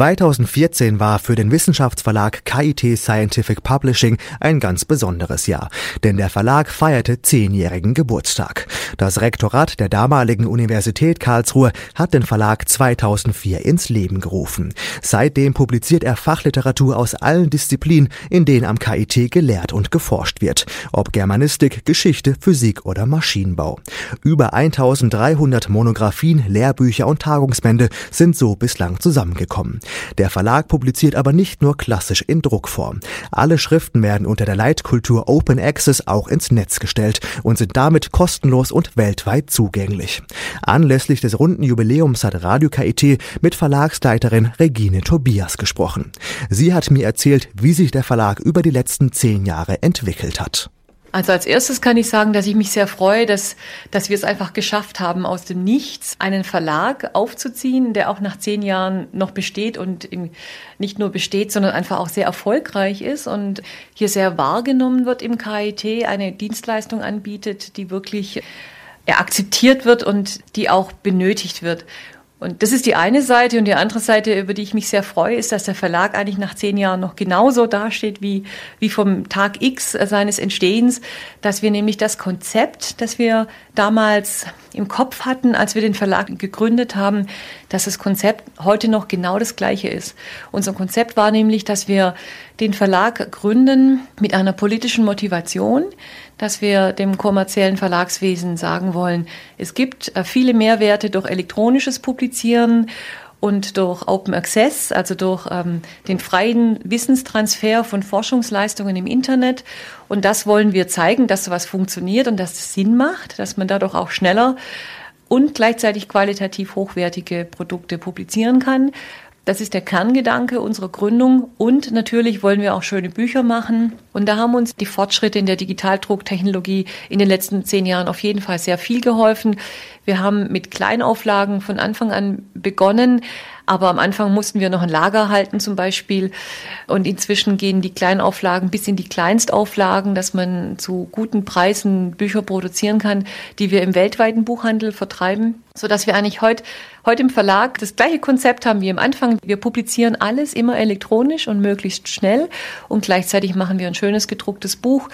2014 war für den Wissenschaftsverlag KIT Scientific Publishing ein ganz besonderes Jahr, denn der Verlag feierte zehnjährigen Geburtstag. Das Rektorat der damaligen Universität Karlsruhe hat den Verlag 2004 ins Leben gerufen. Seitdem publiziert er Fachliteratur aus allen Disziplinen, in denen am KIT gelehrt und geforscht wird, ob Germanistik, Geschichte, Physik oder Maschinenbau. Über 1300 Monographien, Lehrbücher und Tagungsbände sind so bislang zusammengekommen. Der Verlag publiziert aber nicht nur klassisch in Druckform. Alle Schriften werden unter der Leitkultur Open Access auch ins Netz gestellt und sind damit kostenlos und weltweit zugänglich. Anlässlich des runden Jubiläums hat Radio KIT mit Verlagsleiterin Regine Tobias gesprochen. Sie hat mir erzählt, wie sich der Verlag über die letzten zehn Jahre entwickelt hat. Also als erstes kann ich sagen, dass ich mich sehr freue, dass, dass wir es einfach geschafft haben, aus dem Nichts einen Verlag aufzuziehen, der auch nach zehn Jahren noch besteht und nicht nur besteht, sondern einfach auch sehr erfolgreich ist und hier sehr wahrgenommen wird im KIT, eine Dienstleistung anbietet, die wirklich akzeptiert wird und die auch benötigt wird. Und das ist die eine Seite. Und die andere Seite, über die ich mich sehr freue, ist, dass der Verlag eigentlich nach zehn Jahren noch genauso dasteht wie, wie vom Tag X seines Entstehens, dass wir nämlich das Konzept, das wir damals im Kopf hatten, als wir den Verlag gegründet haben, dass das Konzept heute noch genau das gleiche ist. Unser Konzept war nämlich, dass wir den Verlag gründen mit einer politischen Motivation, dass wir dem kommerziellen Verlagswesen sagen wollen, es gibt äh, viele Mehrwerte durch elektronisches Publizieren und durch Open Access, also durch ähm, den freien Wissenstransfer von Forschungsleistungen im Internet. Und das wollen wir zeigen, dass sowas funktioniert und dass es Sinn macht, dass man dadurch auch schneller und gleichzeitig qualitativ hochwertige Produkte publizieren kann. Das ist der Kerngedanke unserer Gründung. Und natürlich wollen wir auch schöne Bücher machen. Und da haben uns die Fortschritte in der Digitaldrucktechnologie in den letzten zehn Jahren auf jeden Fall sehr viel geholfen. Wir haben mit Kleinauflagen von Anfang an begonnen, aber am Anfang mussten wir noch ein Lager halten zum Beispiel. Und inzwischen gehen die Kleinauflagen bis in die Kleinstauflagen, dass man zu guten Preisen Bücher produzieren kann, die wir im weltweiten Buchhandel vertreiben, so dass wir eigentlich heute, heute im Verlag das gleiche Konzept haben wie am Anfang. Wir publizieren alles immer elektronisch und möglichst schnell und gleichzeitig machen wir ein schönes gedrucktes Buch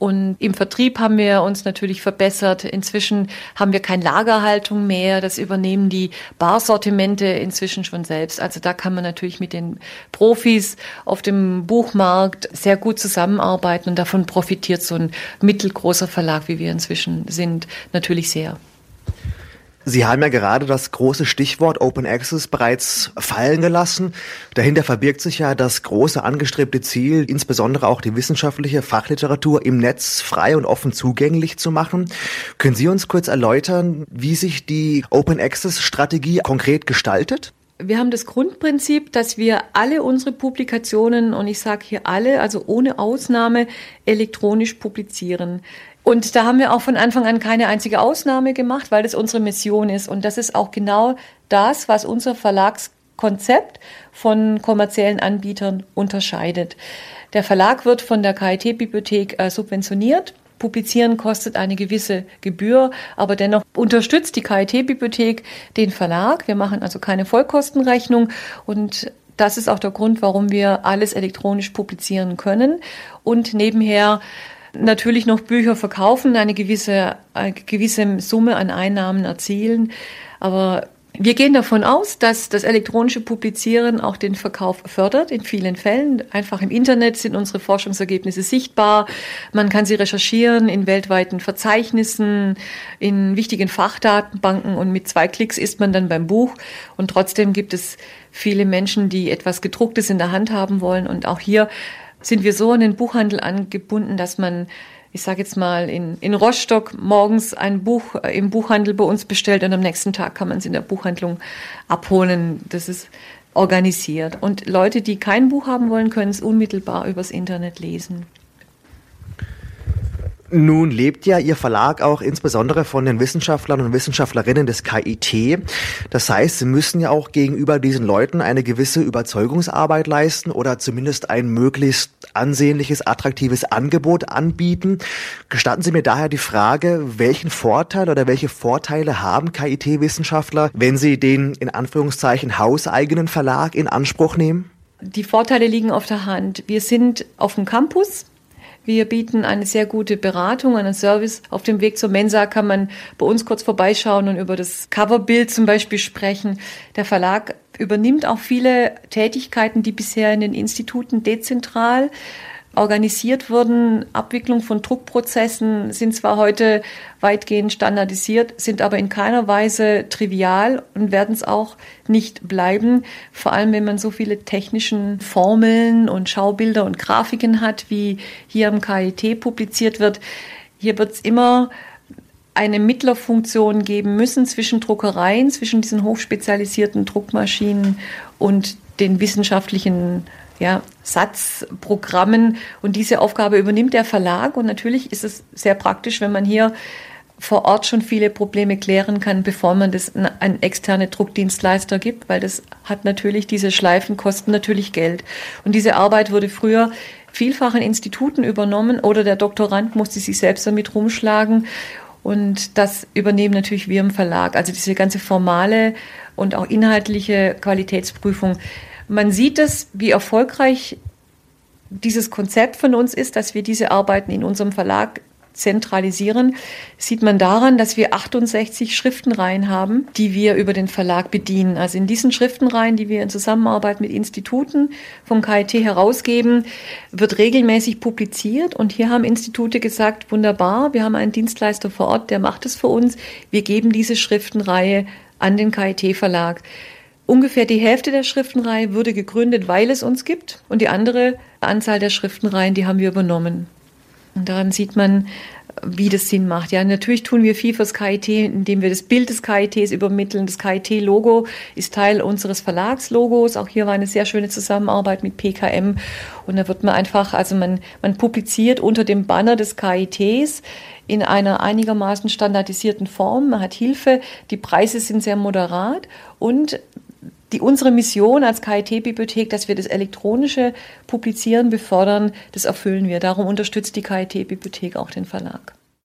und im Vertrieb haben wir uns natürlich verbessert. Inzwischen haben wir keine Lagerhaltung mehr. Das übernehmen die Barsortimente inzwischen schon selbst. Also da kann man natürlich mit den Profis auf dem Buchmarkt sehr gut zusammenarbeiten und davon profitiert so ein mittelgroßer Verlag, wie wir inzwischen sind, natürlich sehr. Sie haben ja gerade das große Stichwort Open Access bereits fallen gelassen. Dahinter verbirgt sich ja das große angestrebte Ziel, insbesondere auch die wissenschaftliche Fachliteratur im Netz frei und offen zugänglich zu machen. Können Sie uns kurz erläutern, wie sich die Open Access Strategie konkret gestaltet? Wir haben das Grundprinzip, dass wir alle unsere Publikationen, und ich sage hier alle, also ohne Ausnahme, elektronisch publizieren. Und da haben wir auch von Anfang an keine einzige Ausnahme gemacht, weil das unsere Mission ist. Und das ist auch genau das, was unser Verlagskonzept von kommerziellen Anbietern unterscheidet. Der Verlag wird von der KIT-Bibliothek äh, subventioniert. Publizieren kostet eine gewisse Gebühr, aber dennoch unterstützt die KIT-Bibliothek den Verlag. Wir machen also keine Vollkostenrechnung und das ist auch der Grund, warum wir alles elektronisch publizieren können und nebenher natürlich noch Bücher verkaufen, eine gewisse, eine gewisse Summe an Einnahmen erzielen. Aber wir gehen davon aus, dass das elektronische Publizieren auch den Verkauf fördert, in vielen Fällen. Einfach im Internet sind unsere Forschungsergebnisse sichtbar. Man kann sie recherchieren in weltweiten Verzeichnissen, in wichtigen Fachdatenbanken und mit zwei Klicks ist man dann beim Buch. Und trotzdem gibt es viele Menschen, die etwas Gedrucktes in der Hand haben wollen. Und auch hier sind wir so an den Buchhandel angebunden, dass man, ich sage jetzt mal, in, in Rostock morgens ein Buch äh, im Buchhandel bei uns bestellt und am nächsten Tag kann man es in der Buchhandlung abholen. Das ist organisiert. Und Leute, die kein Buch haben wollen, können es unmittelbar übers Internet lesen. Nun lebt ja Ihr Verlag auch insbesondere von den Wissenschaftlern und Wissenschaftlerinnen des KIT. Das heißt, Sie müssen ja auch gegenüber diesen Leuten eine gewisse Überzeugungsarbeit leisten oder zumindest ein möglichst ansehnliches, attraktives Angebot anbieten. Gestatten Sie mir daher die Frage, welchen Vorteil oder welche Vorteile haben KIT-Wissenschaftler, wenn sie den in Anführungszeichen hauseigenen Verlag in Anspruch nehmen? Die Vorteile liegen auf der Hand. Wir sind auf dem Campus. Wir bieten eine sehr gute Beratung, einen Service. Auf dem Weg zur Mensa kann man bei uns kurz vorbeischauen und über das Coverbild zum Beispiel sprechen. Der Verlag übernimmt auch viele Tätigkeiten, die bisher in den Instituten dezentral organisiert wurden. Abwicklung von Druckprozessen sind zwar heute weitgehend standardisiert, sind aber in keiner Weise trivial und werden es auch nicht bleiben. Vor allem, wenn man so viele technischen Formeln und Schaubilder und Grafiken hat, wie hier am KIT publiziert wird. Hier wird es immer eine Mittlerfunktion geben müssen zwischen Druckereien, zwischen diesen hochspezialisierten Druckmaschinen und den wissenschaftlichen ja, Satzprogrammen. Und diese Aufgabe übernimmt der Verlag. Und natürlich ist es sehr praktisch, wenn man hier vor Ort schon viele Probleme klären kann, bevor man das an externe Druckdienstleister gibt, weil das hat natürlich, diese Schleifen kosten natürlich Geld. Und diese Arbeit wurde früher vielfach in Instituten übernommen oder der Doktorand musste sich selbst damit rumschlagen. Und das übernehmen natürlich wir im Verlag. Also diese ganze formale und auch inhaltliche Qualitätsprüfung man sieht es, wie erfolgreich dieses Konzept von uns ist, dass wir diese Arbeiten in unserem Verlag zentralisieren, sieht man daran, dass wir 68 Schriftenreihen haben, die wir über den Verlag bedienen. Also in diesen Schriftenreihen, die wir in Zusammenarbeit mit Instituten vom KIT herausgeben, wird regelmäßig publiziert. Und hier haben Institute gesagt, wunderbar, wir haben einen Dienstleister vor Ort, der macht es für uns. Wir geben diese Schriftenreihe an den KIT-Verlag. Ungefähr die Hälfte der Schriftenreihe wurde gegründet, weil es uns gibt. Und die andere Anzahl der Schriftenreihen, die haben wir übernommen. Und daran sieht man, wie das Sinn macht. Ja, natürlich tun wir viel fürs KIT, indem wir das Bild des KITs übermitteln. Das KIT-Logo ist Teil unseres Verlagslogos. Auch hier war eine sehr schöne Zusammenarbeit mit PKM. Und da wird man einfach, also man, man publiziert unter dem Banner des KITs in einer einigermaßen standardisierten Form. Man hat Hilfe. Die Preise sind sehr moderat und die, unsere Mission als KIT-Bibliothek, dass wir das elektronische Publizieren befördern, das erfüllen wir. Darum unterstützt die KIT-Bibliothek auch den Verlag.